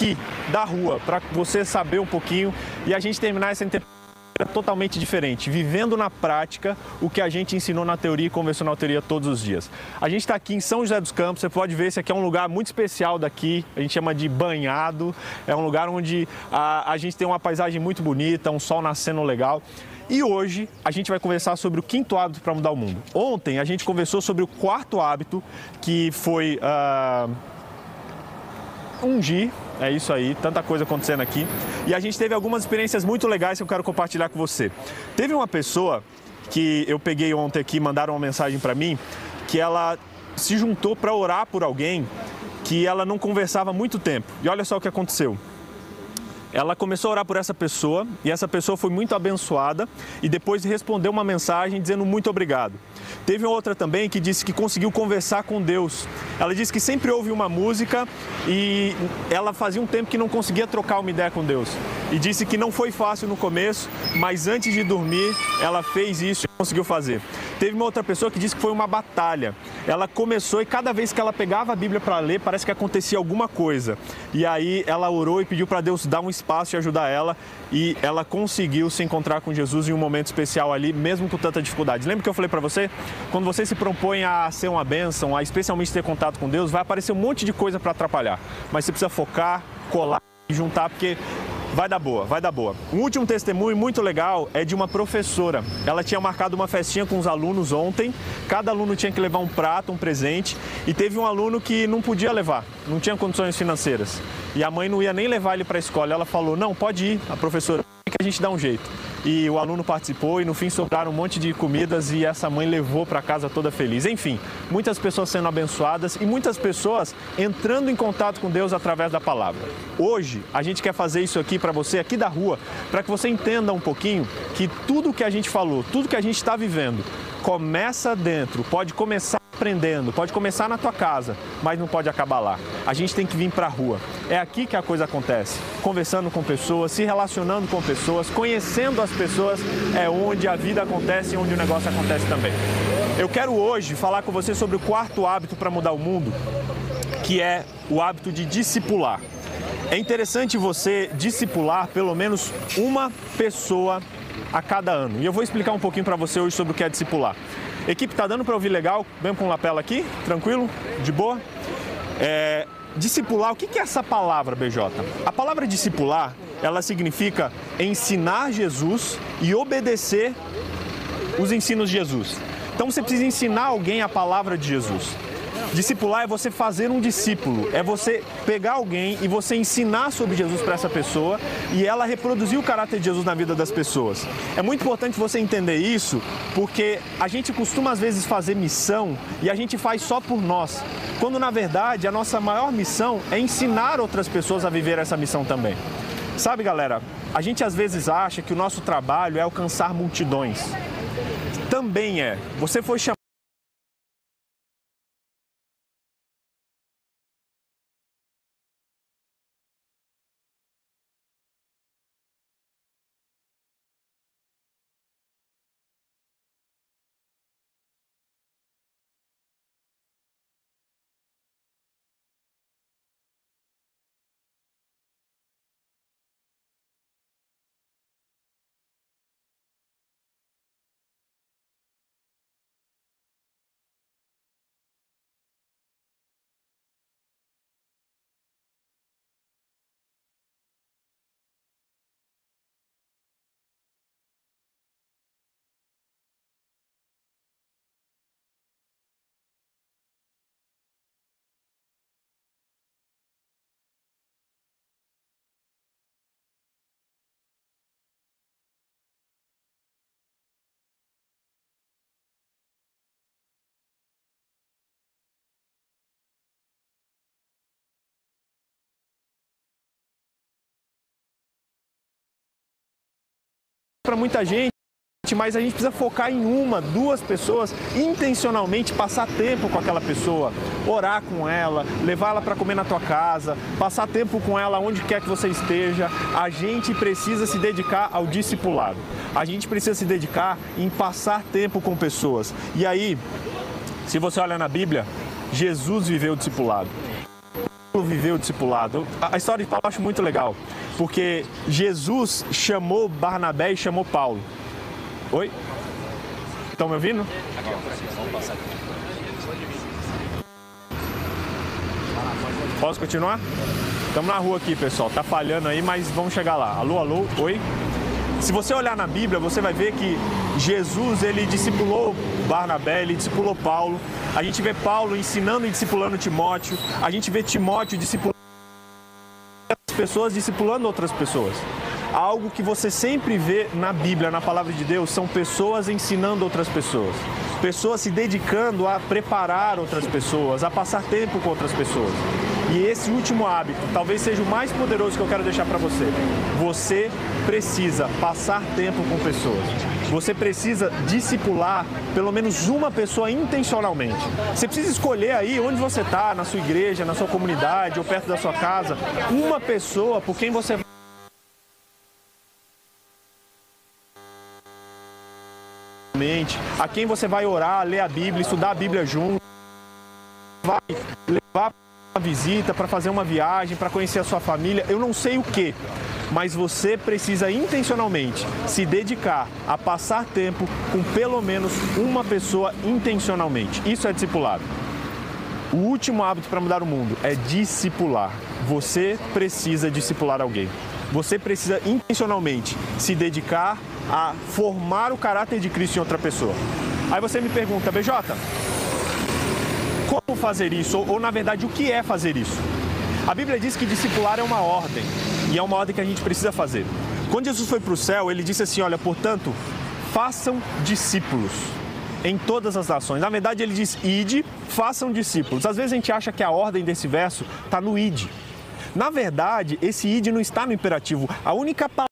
aqui da rua, para você saber um pouquinho e a gente terminar essa interpretação totalmente diferente, vivendo na prática o que a gente ensinou na teoria e conversou na teoria todos os dias. A gente está aqui em São José dos Campos, você pode ver, esse aqui é um lugar muito especial daqui, a gente chama de banhado, é um lugar onde a, a gente tem uma paisagem muito bonita, um sol nascendo legal. E hoje a gente vai conversar sobre o quinto hábito para mudar o mundo. Ontem a gente conversou sobre o quarto hábito, que foi uh, ungir é isso aí, tanta coisa acontecendo aqui. E a gente teve algumas experiências muito legais que eu quero compartilhar com você. Teve uma pessoa que eu peguei ontem aqui, mandaram uma mensagem para mim, que ela se juntou para orar por alguém que ela não conversava há muito tempo. E olha só o que aconteceu ela começou a orar por essa pessoa e essa pessoa foi muito abençoada e depois respondeu uma mensagem dizendo muito obrigado. Teve outra também que disse que conseguiu conversar com Deus. Ela disse que sempre ouve uma música e ela fazia um tempo que não conseguia trocar uma ideia com Deus. E disse que não foi fácil no começo, mas antes de dormir ela fez isso e conseguiu fazer. Teve uma outra pessoa que disse que foi uma batalha. Ela começou e cada vez que ela pegava a Bíblia para ler, parece que acontecia alguma coisa. E aí ela orou e pediu para Deus dar um espaço e ajudar ela. E ela conseguiu se encontrar com Jesus em um momento especial ali, mesmo com tanta dificuldade. Lembra que eu falei para você? Quando você se propõe a ser uma bênção, a especialmente ter contato com Deus, vai aparecer um monte de coisa para atrapalhar. Mas você precisa focar, colar e juntar, porque Vai dar boa, vai dar boa. Um último testemunho muito legal é de uma professora. Ela tinha marcado uma festinha com os alunos ontem. Cada aluno tinha que levar um prato, um presente. E teve um aluno que não podia levar, não tinha condições financeiras. E a mãe não ia nem levar ele para a escola. Ela falou: Não, pode ir, a professora, que a gente dá um jeito e o aluno participou e no fim sobraram um monte de comidas e essa mãe levou para casa toda feliz. Enfim, muitas pessoas sendo abençoadas e muitas pessoas entrando em contato com Deus através da palavra. Hoje a gente quer fazer isso aqui para você aqui da rua, para que você entenda um pouquinho que tudo que a gente falou, tudo que a gente está vivendo, começa dentro, pode começar aprendendo, pode começar na tua casa, mas não pode acabar lá. A gente tem que vir para a rua. É aqui que a coisa acontece. Conversando com pessoas, se relacionando com pessoas, conhecendo as pessoas, é onde a vida acontece e onde o negócio acontece também. Eu quero hoje falar com você sobre o quarto hábito para mudar o mundo, que é o hábito de discipular. É interessante você discipular pelo menos uma pessoa a cada ano. E eu vou explicar um pouquinho para você hoje sobre o que é discipular. Equipe, tá dando para ouvir legal? Mesmo com lapela aqui? Tranquilo? De boa? É, discipular, o que é essa palavra, BJ? A palavra discipular, ela significa ensinar Jesus e obedecer os ensinos de Jesus. Então você precisa ensinar alguém a palavra de Jesus. Discipular é você fazer um discípulo, é você pegar alguém e você ensinar sobre Jesus para essa pessoa e ela reproduzir o caráter de Jesus na vida das pessoas. É muito importante você entender isso, porque a gente costuma às vezes fazer missão e a gente faz só por nós, quando na verdade a nossa maior missão é ensinar outras pessoas a viver essa missão também. Sabe, galera, a gente às vezes acha que o nosso trabalho é alcançar multidões. Também é. Você foi chamado para muita gente, mas a gente precisa focar em uma, duas pessoas, intencionalmente passar tempo com aquela pessoa, orar com ela, levá-la para comer na tua casa, passar tempo com ela onde quer que você esteja. A gente precisa se dedicar ao discipulado. A gente precisa se dedicar em passar tempo com pessoas. E aí, se você olha na Bíblia, Jesus viveu o discipulado. viveu o discipulado. A história de Paulo eu acho muito legal, porque Jesus chamou Barnabé e chamou Paulo. Oi? Estão me ouvindo? Posso continuar? Estamos na rua aqui, pessoal. Tá falhando aí, mas vamos chegar lá. Alô, alô, oi? Se você olhar na Bíblia, você vai ver que Jesus, ele discipulou Barnabé, ele discipulou Paulo. A gente vê Paulo ensinando e discipulando Timóteo. A gente vê Timóteo discipulando pessoas, discipulando outras pessoas. Algo que você sempre vê na Bíblia, na palavra de Deus, são pessoas ensinando outras pessoas. Pessoas se dedicando a preparar outras pessoas, a passar tempo com outras pessoas. E esse último hábito talvez seja o mais poderoso que eu quero deixar para você. Você precisa passar tempo com pessoas. Você precisa discipular pelo menos uma pessoa intencionalmente. Você precisa escolher aí onde você está, na sua igreja, na sua comunidade ou perto da sua casa, uma pessoa por quem você a quem você vai orar, ler a Bíblia, estudar a Bíblia junto, vai levar uma visita, para fazer uma viagem, para conhecer a sua família, eu não sei o que, mas você precisa intencionalmente se dedicar a passar tempo com pelo menos uma pessoa intencionalmente. Isso é discipulado. O último hábito para mudar o mundo é discipular. Você precisa discipular alguém. Você precisa intencionalmente se dedicar a formar o caráter de Cristo em outra pessoa. Aí você me pergunta, BJ, como fazer isso? Ou, ou, na verdade, o que é fazer isso? A Bíblia diz que discipular é uma ordem, e é uma ordem que a gente precisa fazer. Quando Jesus foi para o céu, ele disse assim: Olha, portanto, façam discípulos em todas as nações. Na verdade, ele diz: ide, façam discípulos. Às vezes a gente acha que a ordem desse verso está no ide. Na verdade, esse id não está no imperativo. A única palavra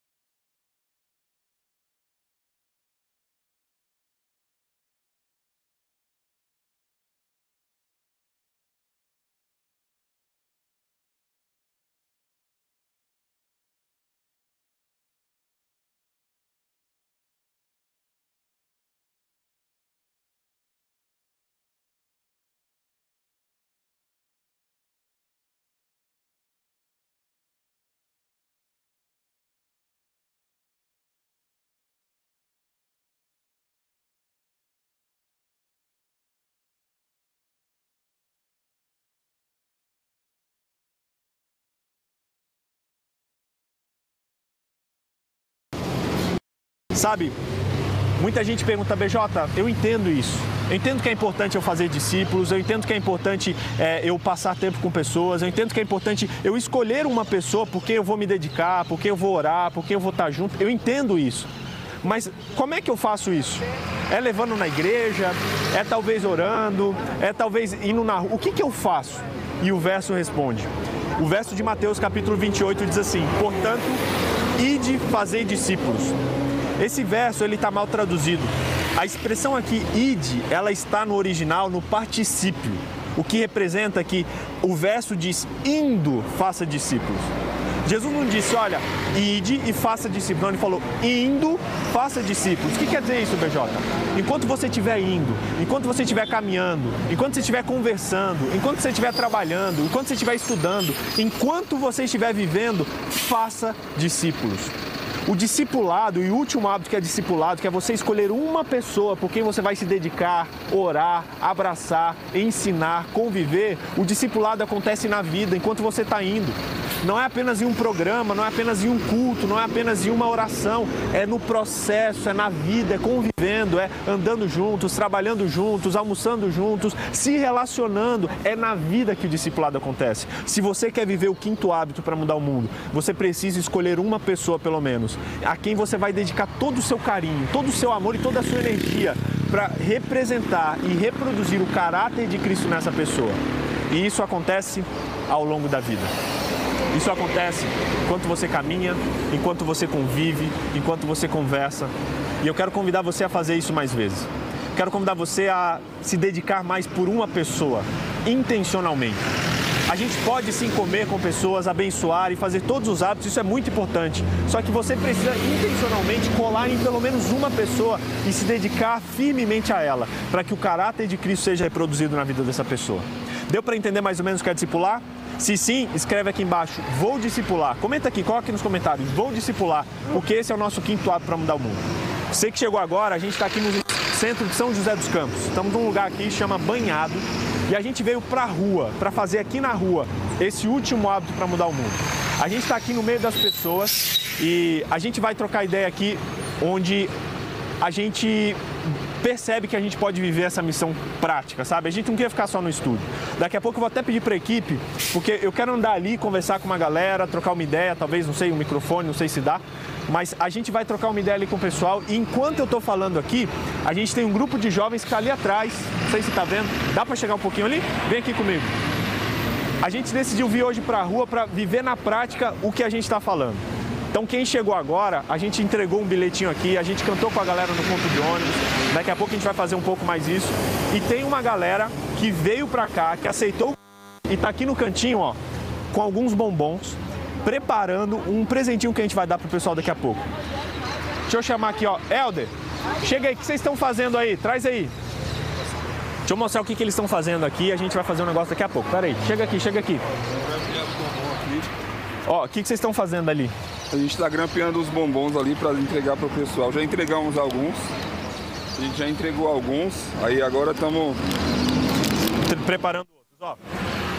Sabe, muita gente pergunta, BJ, eu entendo isso. Eu entendo que é importante eu fazer discípulos, eu entendo que é importante é, eu passar tempo com pessoas, eu entendo que é importante eu escolher uma pessoa porque eu vou me dedicar, porque eu vou orar, porque eu vou estar junto. Eu entendo isso. Mas como é que eu faço isso? É levando na igreja? É talvez orando? É talvez indo na rua? O que, que eu faço? E o verso responde. O verso de Mateus capítulo 28 diz assim: Portanto, ide fazer discípulos esse verso ele está mal traduzido. A expressão aqui id, ela está no original no particípio, o que representa que o verso diz indo faça discípulos. Jesus não disse, olha, ide e faça discípulos. Não, ele falou, indo, faça discípulos. O que quer dizer isso, BJ? Enquanto você estiver indo, enquanto você estiver caminhando, enquanto você estiver conversando, enquanto você estiver trabalhando, enquanto você estiver estudando, enquanto você estiver vivendo, faça discípulos. O discipulado e o último hábito que é discipulado, que é você escolher uma pessoa por quem você vai se dedicar, orar, abraçar, ensinar, conviver. O discipulado acontece na vida enquanto você está indo. Não é apenas em um programa, não é apenas em um culto, não é apenas em uma oração, é no processo, é na vida, é convivendo, é andando juntos, trabalhando juntos, almoçando juntos, se relacionando. É na vida que o discipulado acontece. Se você quer viver o quinto hábito para mudar o mundo, você precisa escolher uma pessoa pelo menos a quem você vai dedicar todo o seu carinho, todo o seu amor e toda a sua energia para representar e reproduzir o caráter de Cristo nessa pessoa. E isso acontece ao longo da vida. Isso acontece enquanto você caminha, enquanto você convive, enquanto você conversa. E eu quero convidar você a fazer isso mais vezes. Quero convidar você a se dedicar mais por uma pessoa, intencionalmente. A gente pode sim comer com pessoas, abençoar e fazer todos os hábitos, isso é muito importante. Só que você precisa intencionalmente colar em pelo menos uma pessoa e se dedicar firmemente a ela, para que o caráter de Cristo seja reproduzido na vida dessa pessoa. Deu para entender mais ou menos o que é discipular? Se sim, escreve aqui embaixo, vou discipular. Comenta aqui, coloque nos comentários, vou discipular, porque esse é o nosso quinto ato para mudar o mundo. Você que chegou agora, a gente está aqui no centro de São José dos Campos. Estamos num lugar aqui que chama Banhado e a gente veio para a rua, para fazer aqui na rua esse último hábito para mudar o mundo. A gente está aqui no meio das pessoas e a gente vai trocar ideia aqui onde a gente percebe que a gente pode viver essa missão prática, sabe? A gente não quer ficar só no estúdio. Daqui a pouco eu vou até pedir para a equipe, porque eu quero andar ali, conversar com uma galera, trocar uma ideia, talvez, não sei, um microfone, não sei se dá, mas a gente vai trocar uma ideia ali com o pessoal e enquanto eu estou falando aqui, a gente tem um grupo de jovens que está ali atrás, não sei se está vendo, dá para chegar um pouquinho ali? Vem aqui comigo. A gente decidiu vir hoje para a rua para viver na prática o que a gente está falando. Então quem chegou agora, a gente entregou um bilhetinho aqui, a gente cantou com a galera no ponto de ônibus. Daqui a pouco a gente vai fazer um pouco mais isso. E tem uma galera que veio pra cá, que aceitou e tá aqui no cantinho, ó, com alguns bombons, preparando um presentinho que a gente vai dar pro pessoal daqui a pouco. Deixa eu chamar aqui, ó, Helder. Chega aí, o que vocês estão fazendo aí? Traz aí. Deixa eu mostrar o que, que eles estão fazendo aqui. A gente vai fazer um negócio daqui a pouco. Pera aí, chega aqui, chega aqui. Ó, o que, que vocês estão fazendo ali? A gente está grampeando os bombons ali para entregar para o pessoal. Já entregamos alguns. A gente já entregou alguns. Aí agora estamos preparando outros. Ó,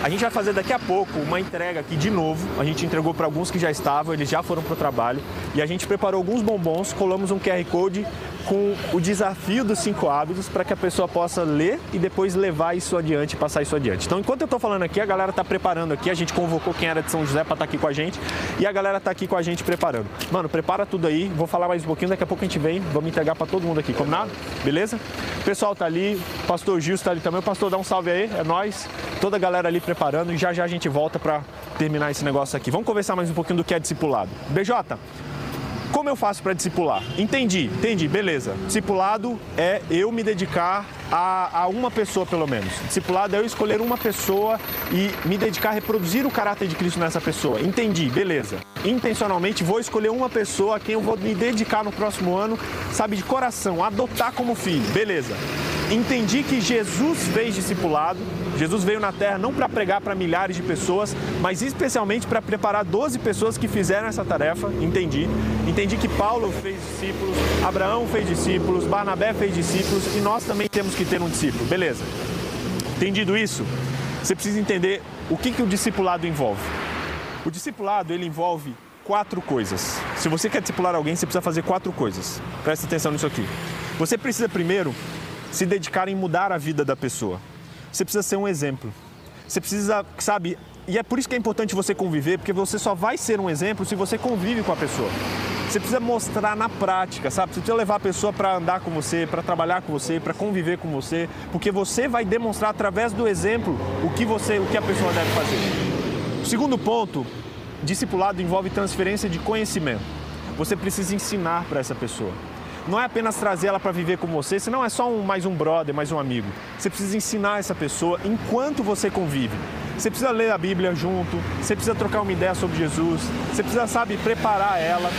a gente vai fazer daqui a pouco uma entrega aqui de novo. A gente entregou para alguns que já estavam, eles já foram para o trabalho. E a gente preparou alguns bombons, colamos um QR Code com o desafio dos cinco hábitos para que a pessoa possa ler e depois levar isso adiante, passar isso adiante. Então, enquanto eu estou falando aqui, a galera está preparando aqui, a gente convocou quem era de São José para estar tá aqui com a gente e a galera está aqui com a gente preparando. Mano, prepara tudo aí, vou falar mais um pouquinho, daqui a pouco a gente vem, vamos entregar para todo mundo aqui, combinado? Beleza? O pessoal tá ali, o pastor Gil está ali também, o pastor dá um salve aí, é nós, toda a galera ali preparando e já já a gente volta para terminar esse negócio aqui. Vamos conversar mais um pouquinho do que é discipulado. BJ, como eu faço para discipular? Entendi, entendi, beleza. Discipulado é eu me dedicar a, a, uma pessoa, pelo menos. Discipulado é eu escolher uma pessoa e me dedicar a reproduzir o caráter de Cristo nessa pessoa. Entendi, beleza. Intencionalmente vou escolher uma pessoa a quem eu vou me dedicar no próximo ano, sabe, de coração, adotar como filho, beleza. Entendi que Jesus fez discipulado, Jesus veio na terra não para pregar para milhares de pessoas, mas especialmente para preparar 12 pessoas que fizeram essa tarefa. Entendi. Entendi que Paulo fez discípulos, Abraão fez discípulos, Barnabé fez discípulos e nós também temos que ter um discípulo. Beleza. Entendido isso, você precisa entender o que, que o discipulado envolve. O discipulado ele envolve quatro coisas. Se você quer discipular alguém, você precisa fazer quatro coisas. Presta atenção nisso aqui. Você precisa primeiro se dedicar em mudar a vida da pessoa. Você precisa ser um exemplo. Você precisa, sabe, e é por isso que é importante você conviver, porque você só vai ser um exemplo se você convive com a pessoa. Você precisa mostrar na prática, sabe? Você precisa levar a pessoa para andar com você, para trabalhar com você, para conviver com você, porque você vai demonstrar através do exemplo o que você, o que a pessoa deve fazer. O segundo ponto, discipulado envolve transferência de conhecimento. Você precisa ensinar para essa pessoa não é apenas trazer ela para viver com você, senão é só um, mais um brother, mais um amigo. Você precisa ensinar essa pessoa enquanto você convive. Você precisa ler a Bíblia junto, você precisa trocar uma ideia sobre Jesus, você precisa, sabe, preparar ela.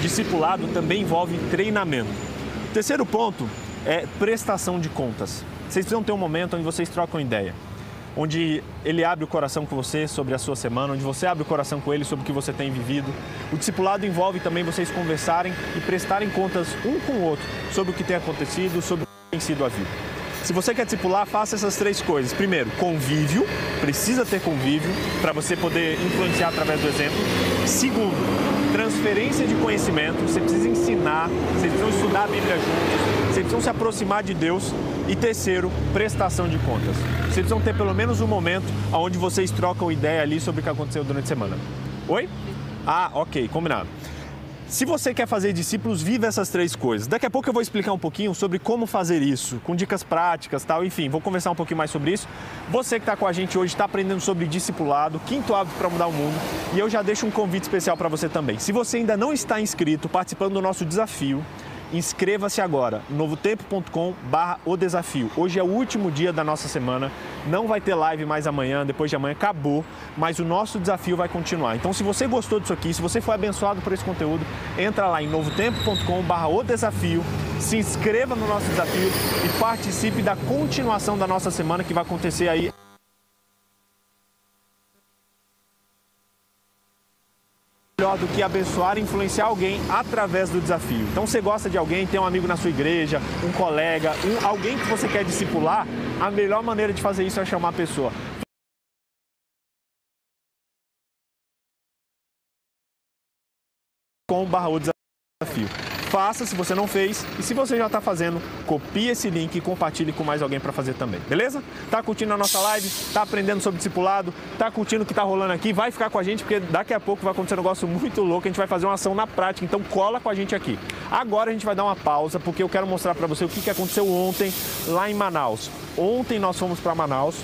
Discipulado também envolve treinamento. O terceiro ponto é prestação de contas. Vocês precisam ter um momento onde vocês trocam ideia onde ele abre o coração com você sobre a sua semana, onde você abre o coração com ele sobre o que você tem vivido. O discipulado envolve também vocês conversarem e prestarem contas um com o outro sobre o que tem acontecido, sobre o que tem sido a vida. Se você quer discipular, faça essas três coisas. Primeiro, convívio, precisa ter convívio para você poder influenciar através do exemplo. Segundo, transferência de conhecimento, você precisa ensinar, vocês precisam estudar a Bíblia juntos, vocês precisam se aproximar de Deus. E terceiro, prestação de contas. Vocês precisam ter pelo menos um momento onde vocês trocam ideia ali sobre o que aconteceu durante a semana. Oi? Ah, ok, combinado. Se você quer fazer discípulos, viva essas três coisas. Daqui a pouco eu vou explicar um pouquinho sobre como fazer isso, com dicas práticas, tal. Enfim, vou conversar um pouquinho mais sobre isso. Você que está com a gente hoje está aprendendo sobre discipulado, quinto hábito para mudar o mundo. E eu já deixo um convite especial para você também. Se você ainda não está inscrito, participando do nosso desafio, Inscreva-se agora, novotempo.com barra o desafio. Hoje é o último dia da nossa semana, não vai ter live mais amanhã, depois de amanhã acabou, mas o nosso desafio vai continuar. Então se você gostou disso aqui, se você foi abençoado por esse conteúdo, entra lá em novotempo.com barra o desafio, se inscreva no nosso desafio e participe da continuação da nossa semana que vai acontecer aí melhor do que abençoar e influenciar alguém através do desafio. Então, você gosta de alguém, tem um amigo na sua igreja, um colega, um, alguém que você quer discipular, a melhor maneira de fazer isso é chamar a pessoa. com barra o desafio. Faça se você não fez e se você já está fazendo, copie esse link e compartilhe com mais alguém para fazer também, beleza? Tá curtindo a nossa live? Tá aprendendo sobre discipulado? Tá curtindo o que tá rolando aqui? Vai ficar com a gente porque daqui a pouco vai acontecer um negócio muito louco, a gente vai fazer uma ação na prática, então cola com a gente aqui. Agora a gente vai dar uma pausa porque eu quero mostrar para você o que aconteceu ontem lá em Manaus. Ontem nós fomos para Manaus,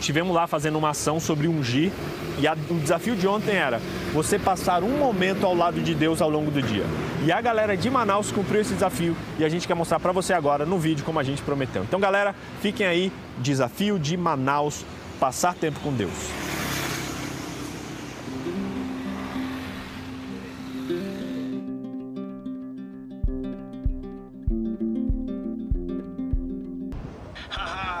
Tivemos lá fazendo uma ação sobre ungir e a, o desafio de ontem era você passar um momento ao lado de Deus ao longo do dia. E a galera de Manaus cumpriu esse desafio e a gente quer mostrar para você agora no vídeo como a gente prometeu. Então, galera, fiquem aí, desafio de Manaus, passar tempo com Deus.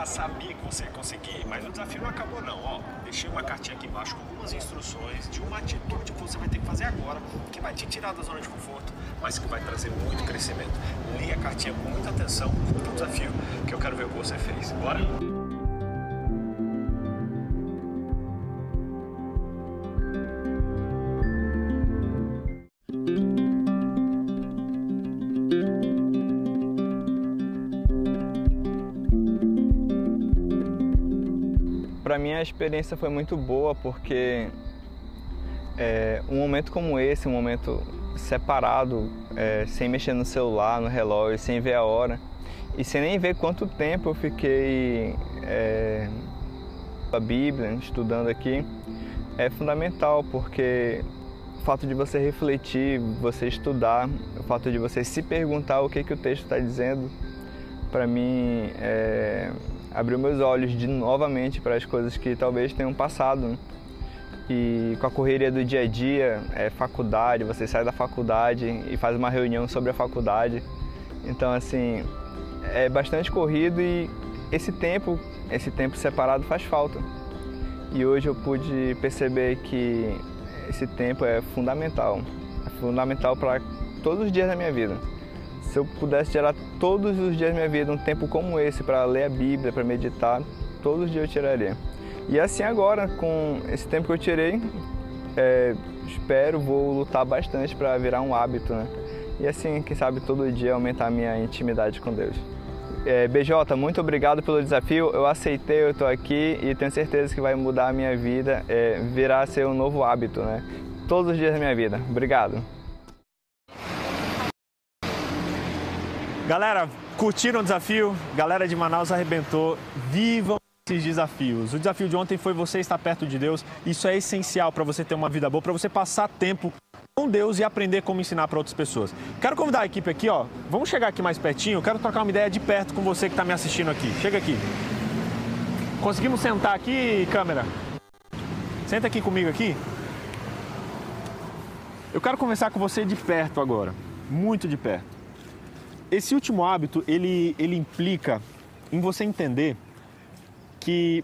Sabia que você ia conseguir, mas o desafio não acabou não, ó. Deixei uma cartinha aqui embaixo com algumas instruções de uma atitude que você vai ter que fazer agora, que vai te tirar da zona de conforto, mas que vai trazer muito crescimento. Leia a cartinha com muita atenção, o desafio que eu quero ver o que você fez. Bora? A experiência foi muito boa porque é, um momento como esse, um momento separado, é, sem mexer no celular, no relógio, sem ver a hora e sem nem ver quanto tempo eu fiquei é, a Bíblia, estudando aqui, é fundamental porque o fato de você refletir, você estudar, o fato de você se perguntar o que, que o texto está dizendo, para mim é, abriu meus olhos de novamente para as coisas que talvez tenham passado. Né? E com a correria do dia a dia, é faculdade, você sai da faculdade e faz uma reunião sobre a faculdade. Então, assim, é bastante corrido e esse tempo, esse tempo separado faz falta. E hoje eu pude perceber que esse tempo é fundamental. É fundamental para todos os dias da minha vida se eu pudesse tirar todos os dias da minha vida um tempo como esse para ler a Bíblia, para meditar, todos os dias eu tiraria. E assim agora, com esse tempo que eu tirei, é, espero, vou lutar bastante para virar um hábito, né? E assim, quem sabe todo dia aumentar a minha intimidade com Deus. É, BJ, muito obrigado pelo desafio. Eu aceitei, eu estou aqui e tenho certeza que vai mudar a minha vida, é, virar ser um novo hábito, né? Todos os dias da minha vida. Obrigado. Galera, curtiram o desafio? Galera de Manaus arrebentou. Vivam esses desafios. O desafio de ontem foi você estar perto de Deus. Isso é essencial para você ter uma vida boa, para você passar tempo com Deus e aprender como ensinar para outras pessoas. Quero convidar a equipe aqui, ó. Vamos chegar aqui mais pertinho. quero trocar uma ideia de perto com você que está me assistindo aqui. Chega aqui. Conseguimos sentar aqui, câmera? Senta aqui comigo aqui. Eu quero conversar com você de perto agora, muito de perto. Esse último hábito, ele, ele implica em você entender que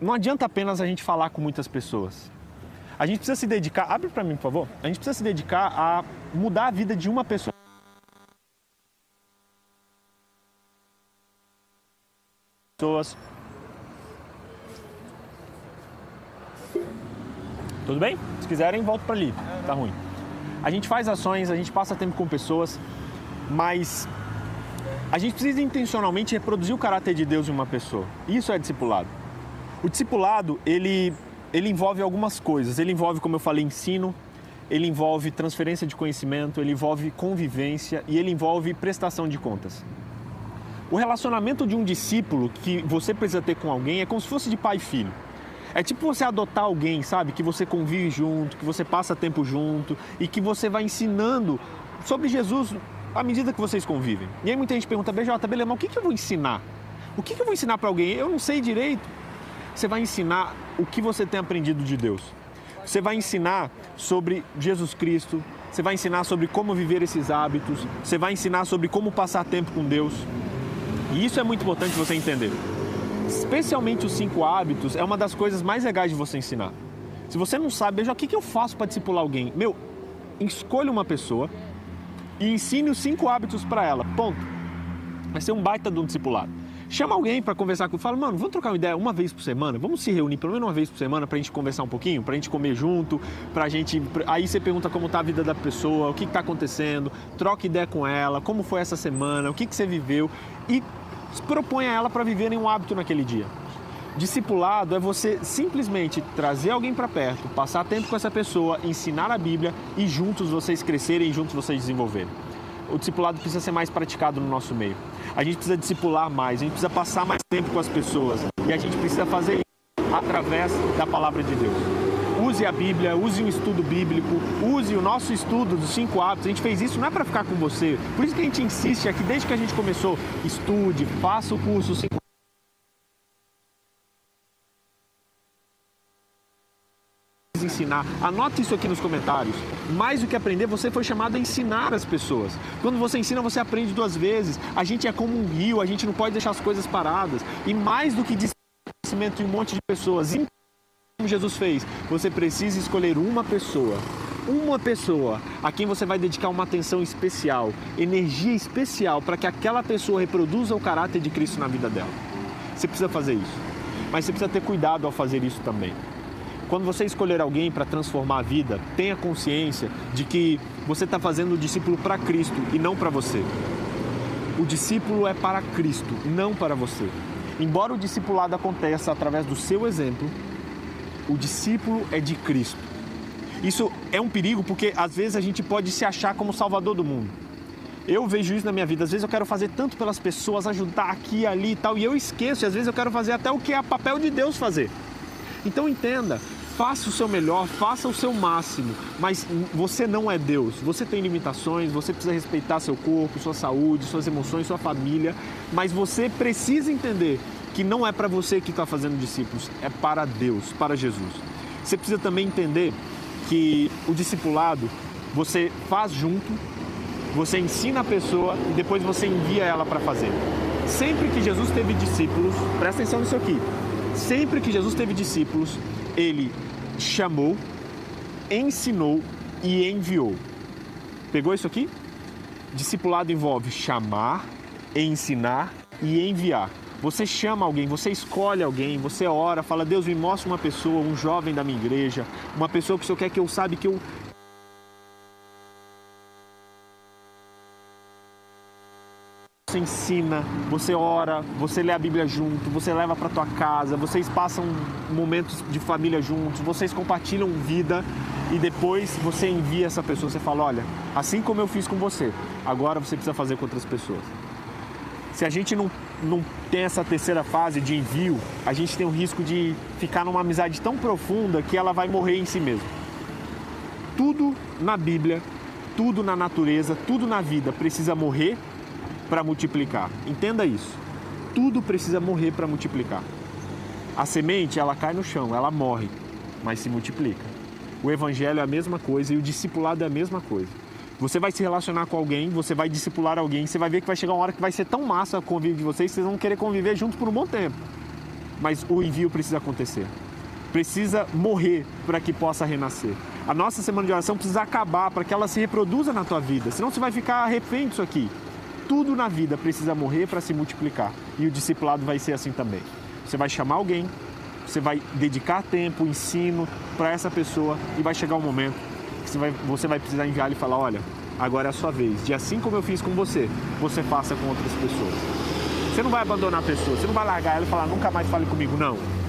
não adianta apenas a gente falar com muitas pessoas. A gente precisa se dedicar, abre para mim, por favor. A gente precisa se dedicar a mudar a vida de uma pessoa. Pessoas. Tudo bem? Se quiserem, volto para ali. Tá ruim. A gente faz ações, a gente passa tempo com pessoas, mas a gente precisa intencionalmente reproduzir o caráter de Deus em uma pessoa. Isso é discipulado. O discipulado, ele, ele envolve algumas coisas. Ele envolve, como eu falei, ensino, ele envolve transferência de conhecimento, ele envolve convivência e ele envolve prestação de contas. O relacionamento de um discípulo que você precisa ter com alguém é como se fosse de pai e filho. É tipo você adotar alguém, sabe? Que você convive junto, que você passa tempo junto e que você vai ensinando sobre Jesus à medida que vocês convivem. E aí muita gente pergunta, BJ, mas o que, que eu vou ensinar? O que, que eu vou ensinar para alguém? Eu não sei direito. Você vai ensinar o que você tem aprendido de Deus. Você vai ensinar sobre Jesus Cristo, você vai ensinar sobre como viver esses hábitos, você vai ensinar sobre como passar tempo com Deus. E isso é muito importante você entender. Especialmente os cinco hábitos é uma das coisas mais legais de você ensinar. Se você não sabe, veja o que, que eu faço para discipular alguém. Meu, escolha uma pessoa e ensine os cinco hábitos para ela. Ponto. Vai ser um baita de um discipulado. Chama alguém para conversar com fala, mano, vamos trocar uma ideia uma vez por semana? Vamos se reunir pelo menos uma vez por semana para a gente conversar um pouquinho, para a gente comer junto, para a gente. Aí você pergunta como tá a vida da pessoa, o que está acontecendo, troca ideia com ela, como foi essa semana, o que, que você viveu e propõe a ela para viverem um hábito naquele dia. Discipulado é você simplesmente trazer alguém para perto, passar tempo com essa pessoa, ensinar a Bíblia e juntos vocês crescerem juntos vocês desenvolverem. O discipulado precisa ser mais praticado no nosso meio. A gente precisa discipular mais, a gente precisa passar mais tempo com as pessoas e a gente precisa fazer isso através da palavra de Deus. Use a Bíblia, use um estudo bíblico, use o nosso estudo dos cinco hábitos. A gente fez isso não é para ficar com você. Por isso que a gente insiste aqui desde que a gente começou. Estude, faça o curso cinco ensinar. Anote isso aqui nos comentários. Mais do que aprender, você foi chamado a ensinar as pessoas. Quando você ensina, você aprende duas vezes. A gente é como um rio, a gente não pode deixar as coisas paradas. E mais do que conhecimento em um monte de pessoas, como Jesus fez, você precisa escolher uma pessoa uma pessoa a quem você vai dedicar uma atenção especial, energia especial para que aquela pessoa reproduza o caráter de Cristo na vida dela. Você precisa fazer isso. Mas você precisa ter cuidado ao fazer isso também. Quando você escolher alguém para transformar a vida, tenha consciência de que você está fazendo o discípulo para Cristo e não para você. O discípulo é para Cristo, não para você. Embora o discipulado aconteça através do seu exemplo, o discípulo é de Cristo. Isso é um perigo porque às vezes a gente pode se achar como salvador do mundo. Eu vejo isso na minha vida. Às vezes eu quero fazer tanto pelas pessoas, ajudar aqui, ali e tal, e eu esqueço. E às vezes eu quero fazer até o que é papel de Deus fazer. Então entenda, faça o seu melhor, faça o seu máximo, mas você não é Deus. Você tem limitações, você precisa respeitar seu corpo, sua saúde, suas emoções, sua família, mas você precisa entender que não é para você que está fazendo discípulos, é para Deus, para Jesus. Você precisa também entender que o discipulado você faz junto, você ensina a pessoa e depois você envia ela para fazer. Sempre que Jesus teve discípulos, presta atenção nisso aqui. Sempre que Jesus teve discípulos, ele chamou, ensinou e enviou. Pegou isso aqui? Discipulado envolve chamar, ensinar e enviar. Você chama alguém, você escolhe alguém, você ora, fala: Deus, me mostra uma pessoa, um jovem da minha igreja, uma pessoa que o Senhor quer que eu saiba que eu você ensina, você ora, você lê a Bíblia junto, você leva para tua casa, vocês passam momentos de família juntos, vocês compartilham vida e depois você envia essa pessoa, você fala, olha, assim como eu fiz com você, agora você precisa fazer com outras pessoas. Se a gente não, não tem essa terceira fase de envio, a gente tem o risco de ficar numa amizade tão profunda que ela vai morrer em si mesmo. Tudo na Bíblia, tudo na natureza, tudo na vida precisa morrer para multiplicar. Entenda isso. Tudo precisa morrer para multiplicar. A semente, ela cai no chão, ela morre, mas se multiplica. O evangelho é a mesma coisa e o discipulado é a mesma coisa. Você vai se relacionar com alguém, você vai discipular alguém, você vai ver que vai chegar uma hora que vai ser tão massa o convívio de vocês, vocês vão querer conviver juntos por um bom tempo. Mas o envio precisa acontecer. Precisa morrer para que possa renascer. A nossa semana de oração precisa acabar para que ela se reproduza na tua vida. Senão você vai ficar refém disso aqui tudo na vida precisa morrer para se multiplicar. E o discipulado vai ser assim também. Você vai chamar alguém, você vai dedicar tempo, ensino para essa pessoa e vai chegar um momento que você vai, você vai precisar enviar e falar: olha, agora é a sua vez. E assim como eu fiz com você, você faça com outras pessoas. Você não vai abandonar a pessoa, você não vai largar ela e falar: nunca mais fale comigo, não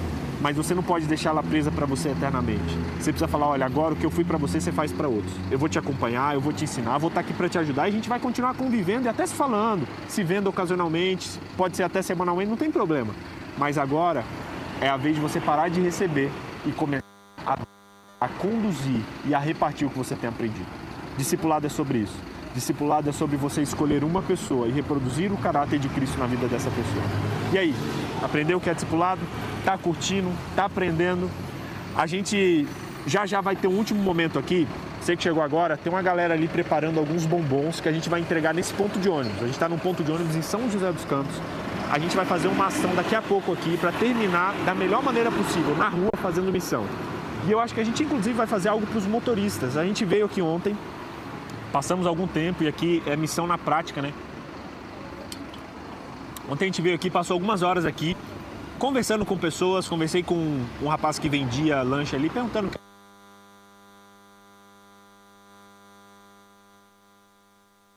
mas você não pode deixar ela presa para você eternamente. Você precisa falar, olha, agora o que eu fui para você, você faz para outros. Eu vou te acompanhar, eu vou te ensinar, vou estar tá aqui para te ajudar e a gente vai continuar convivendo e até se falando, se vendo ocasionalmente, pode ser até semanalmente, não tem problema. Mas agora é a vez de você parar de receber e começar a, a conduzir e a repartir o que você tem aprendido. Discipulado é sobre isso. Discipulado é sobre você escolher uma pessoa e reproduzir o caráter de Cristo na vida dessa pessoa. E aí, aprendeu o que é discipulado? Tá curtindo? Tá aprendendo? A gente já já vai ter um último momento aqui. Você que chegou agora, tem uma galera ali preparando alguns bombons que a gente vai entregar nesse ponto de ônibus. A gente está num ponto de ônibus em São José dos Campos. A gente vai fazer uma ação daqui a pouco aqui para terminar da melhor maneira possível, na rua, fazendo missão. E eu acho que a gente, inclusive, vai fazer algo para os motoristas. A gente veio aqui ontem, passamos algum tempo e aqui é missão na prática, né? Ontem a gente veio aqui, passou algumas horas aqui, conversando com pessoas. Conversei com um rapaz que vendia lanche ali, perguntando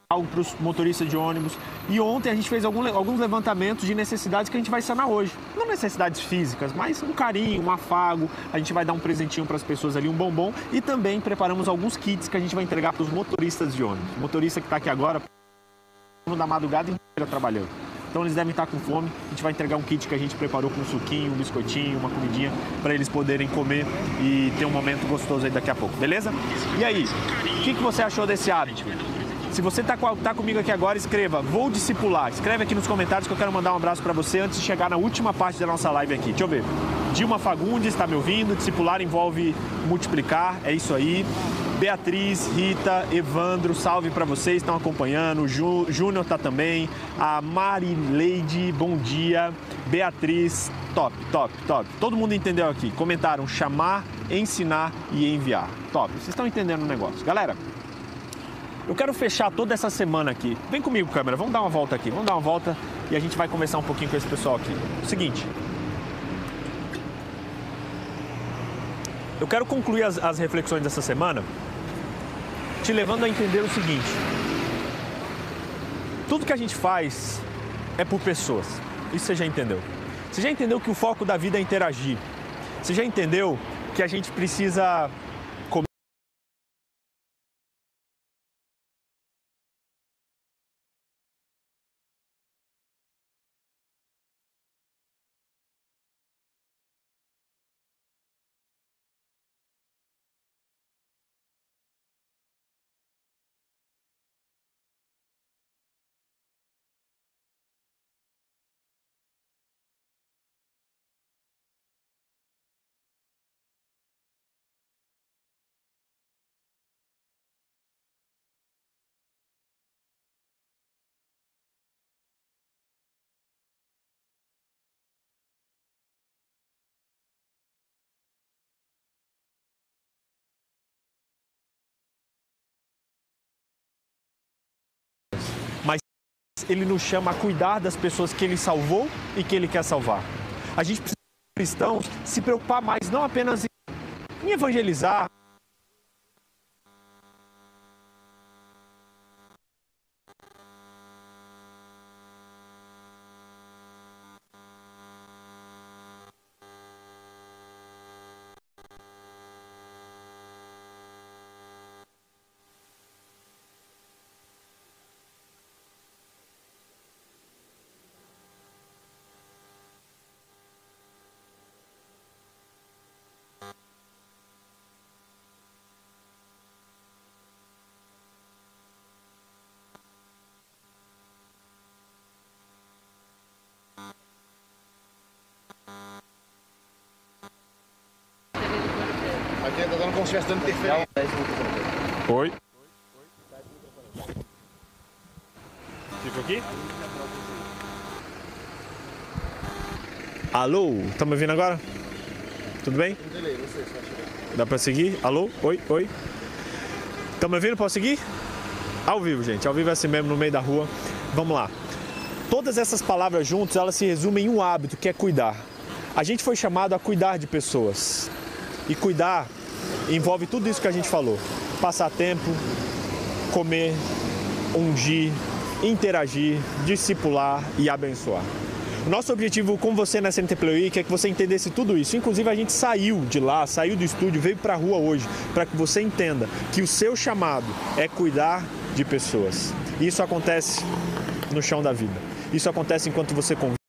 para os motoristas de ônibus. E ontem a gente fez algum, alguns levantamentos de necessidades que a gente vai sanar hoje. Não necessidades físicas, mas um carinho, um afago. A gente vai dar um presentinho para as pessoas ali, um bombom. E também preparamos alguns kits que a gente vai entregar para os motoristas de ônibus. O motorista que está aqui agora, da madrugada inteira trabalhando. Então eles devem estar com fome. A gente vai entregar um kit que a gente preparou com um suquinho, um biscoitinho, uma comidinha para eles poderem comer e ter um momento gostoso aí daqui a pouco, beleza? E aí, o que, que você achou desse hábito? Se você está tá comigo aqui agora, escreva Vou Discipular. Escreve aqui nos comentários que eu quero mandar um abraço para você antes de chegar na última parte da nossa live aqui. Deixa eu ver. Dilma Fagundes está me ouvindo. Discipular envolve multiplicar, é isso aí. Beatriz, Rita, Evandro, salve para vocês, estão acompanhando. Júnior tá também. A Marileide, bom dia. Beatriz, top, top, top. Todo mundo entendeu aqui. Comentaram chamar, ensinar e enviar. Top. Vocês estão entendendo o negócio. Galera, eu quero fechar toda essa semana aqui. Vem comigo, câmera, vamos dar uma volta aqui. Vamos dar uma volta e a gente vai conversar um pouquinho com esse pessoal aqui. Seguinte. Eu quero concluir as, as reflexões dessa semana te levando a entender o seguinte: tudo que a gente faz é por pessoas. Isso você já entendeu. Você já entendeu que o foco da vida é interagir. Você já entendeu que a gente precisa ele nos chama a cuidar das pessoas que ele salvou e que ele quer salvar. A gente precisa, cristãos, se preocupar mais não apenas em evangelizar, Tá dando como se estivesse dando interferência. Oi. Fico aqui? Alô, tá me ouvindo agora? Tudo bem? Dá pra seguir? Alô? Oi? Oi? Tá me ouvindo? Posso seguir? Ao vivo, gente. Ao vivo é assim mesmo, no meio da rua. Vamos lá. Todas essas palavras juntas, elas se resumem em um hábito, que é cuidar. A gente foi chamado a cuidar de pessoas. E cuidar envolve tudo isso que a gente falou: passar tempo, comer, ungir, interagir, discipular e abençoar. Nosso objetivo com você na CNTPLI é que você entendesse tudo isso. Inclusive, a gente saiu de lá, saiu do estúdio, veio para a rua hoje, para que você entenda que o seu chamado é cuidar de pessoas. Isso acontece no chão da vida. Isso acontece enquanto você convive.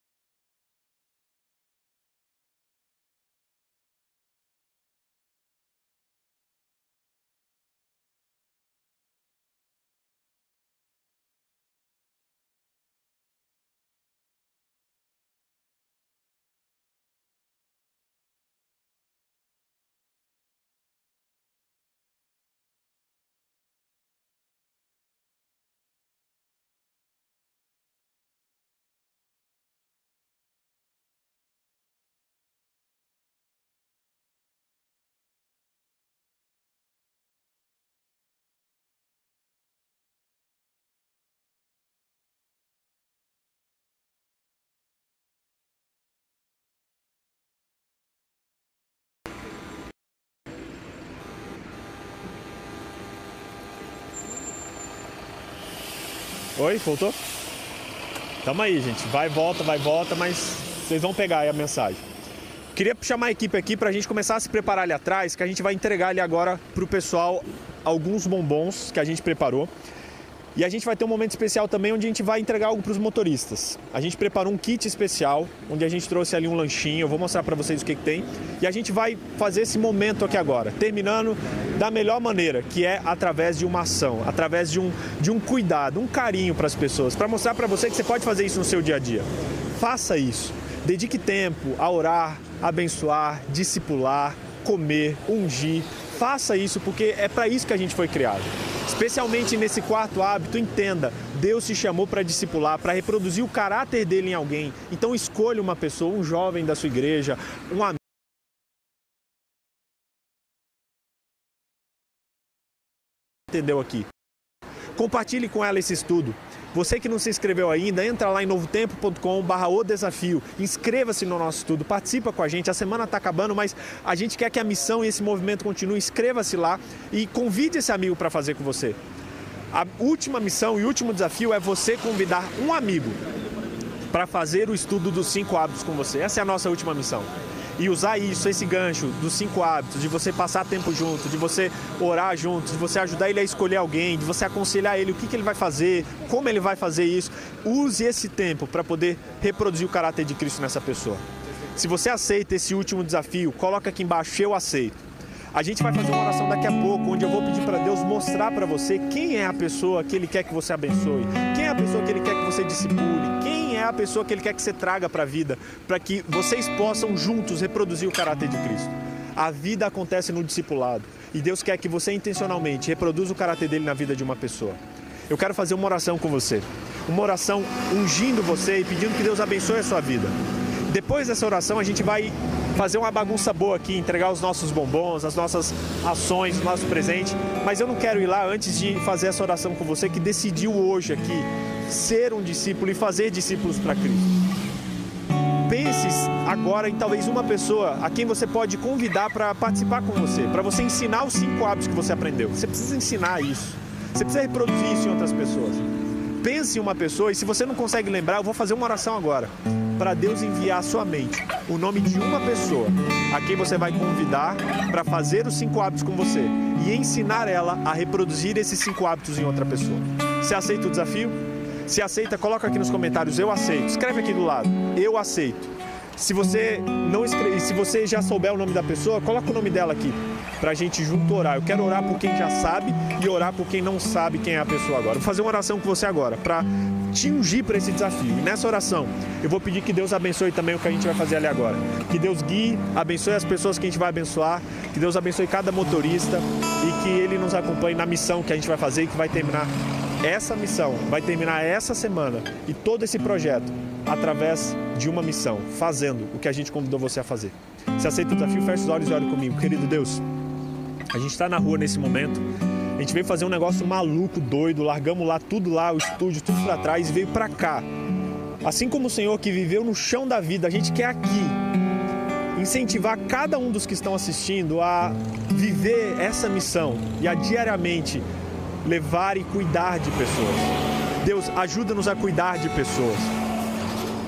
Oi, voltou? Tamo aí, gente. Vai, volta, vai, volta, mas vocês vão pegar aí a mensagem. Queria chamar a equipe aqui para a gente começar a se preparar ali atrás, que a gente vai entregar ali agora para o pessoal alguns bombons que a gente preparou. E a gente vai ter um momento especial também onde a gente vai entregar algo para os motoristas. A gente preparou um kit especial, onde a gente trouxe ali um lanchinho, eu vou mostrar para vocês o que, que, tem. E a gente vai fazer esse momento aqui agora, terminando da melhor maneira, que é através de uma ação, através de um, de um cuidado, um carinho para as pessoas, para mostrar para você que você pode fazer isso no seu dia a dia. Faça isso. Dedique tempo a orar, abençoar, discipular, comer, ungir. Faça isso porque é para isso que a gente foi criado. Especialmente nesse quarto hábito, entenda, Deus te chamou para discipular, para reproduzir o caráter dele em alguém. Então escolha uma pessoa, um jovem da sua igreja, um amigo. Entendeu aqui? Compartilhe com ela esse estudo. Você que não se inscreveu ainda, entra lá em novotempo.com/barra o desafio, inscreva-se no nosso estudo, participa com a gente. A semana está acabando, mas a gente quer que a missão e esse movimento continue. Inscreva-se lá e convide esse amigo para fazer com você. A última missão e último desafio é você convidar um amigo para fazer o estudo dos cinco hábitos com você. Essa é a nossa última missão e usar isso, esse gancho dos cinco hábitos, de você passar tempo junto, de você orar junto, de você ajudar ele a escolher alguém, de você aconselhar ele o que, que ele vai fazer, como ele vai fazer isso. Use esse tempo para poder reproduzir o caráter de Cristo nessa pessoa. Se você aceita esse último desafio, coloca aqui embaixo, eu aceito. A gente vai fazer uma oração daqui a pouco, onde eu vou pedir para Deus mostrar para você quem é a pessoa que Ele quer que você abençoe, quem é a pessoa que Ele quer que você discipule, é a pessoa que Ele quer que você traga para a vida, para que vocês possam juntos reproduzir o caráter de Cristo. A vida acontece no discipulado e Deus quer que você intencionalmente reproduza o caráter dele na vida de uma pessoa. Eu quero fazer uma oração com você, uma oração ungindo você e pedindo que Deus abençoe a sua vida. Depois dessa oração, a gente vai fazer uma bagunça boa aqui, entregar os nossos bombons, as nossas ações, o nosso presente. Mas eu não quero ir lá antes de fazer essa oração com você que decidiu hoje aqui ser um discípulo e fazer discípulos para Cristo. Pense agora em talvez uma pessoa a quem você pode convidar para participar com você, para você ensinar os cinco hábitos que você aprendeu. Você precisa ensinar isso. Você precisa reproduzir isso em outras pessoas. Pense em uma pessoa e se você não consegue lembrar, eu vou fazer uma oração agora para Deus enviar à sua mente o nome de uma pessoa a quem você vai convidar para fazer os cinco hábitos com você e ensinar ela a reproduzir esses cinco hábitos em outra pessoa. Você aceita o desafio? Se aceita, coloca aqui nos comentários eu aceito. Escreve aqui do lado, eu aceito. Se você não escreve, se você já souber o nome da pessoa, coloca o nome dela aqui para a gente junto orar. Eu quero orar por quem já sabe e orar por quem não sabe quem é a pessoa agora. Vou fazer uma oração com você agora para te ungir para esse desafio. E nessa oração, eu vou pedir que Deus abençoe também o que a gente vai fazer ali agora. Que Deus guie, abençoe as pessoas que a gente vai abençoar, que Deus abençoe cada motorista e que Ele nos acompanhe na missão que a gente vai fazer e que vai terminar essa missão, vai terminar essa semana e todo esse projeto através de uma missão, fazendo o que a gente convidou você a fazer. Se aceita o desafio, feche os olhos e ore comigo. Querido Deus, a gente está na rua nesse momento a gente veio fazer um negócio maluco, doido, largamos lá tudo lá, o estúdio, tudo para trás e veio para cá. Assim como o Senhor que viveu no chão da vida, a gente quer aqui incentivar cada um dos que estão assistindo a viver essa missão e a diariamente levar e cuidar de pessoas. Deus, ajuda-nos a cuidar de pessoas.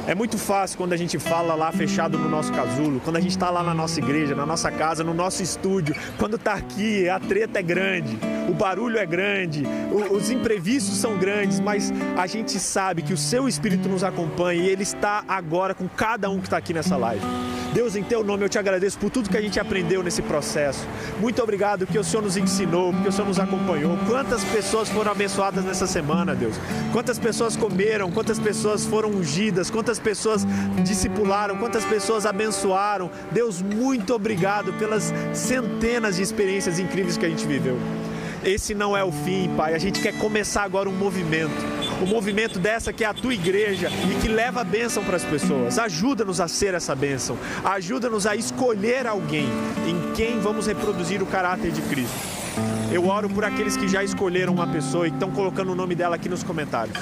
É muito fácil quando a gente fala lá fechado no nosso casulo, quando a gente está lá na nossa igreja, na nossa casa, no nosso estúdio, quando está aqui, a treta é grande o barulho é grande, os imprevistos são grandes, mas a gente sabe que o seu Espírito nos acompanha e ele está agora com cada um que está aqui nessa live. Deus, em teu nome, eu te agradeço por tudo que a gente aprendeu nesse processo. Muito obrigado que o Senhor nos ensinou, que o Senhor nos acompanhou. Quantas pessoas foram abençoadas nessa semana, Deus? Quantas pessoas comeram, quantas pessoas foram ungidas, quantas pessoas discipularam, quantas pessoas abençoaram. Deus, muito obrigado pelas centenas de experiências incríveis que a gente viveu. Esse não é o fim, Pai. A gente quer começar agora um movimento. O movimento dessa que é a tua igreja e que leva a bênção para as pessoas. Ajuda-nos a ser essa bênção. Ajuda-nos a escolher alguém em quem vamos reproduzir o caráter de Cristo. Eu oro por aqueles que já escolheram uma pessoa e estão colocando o nome dela aqui nos comentários.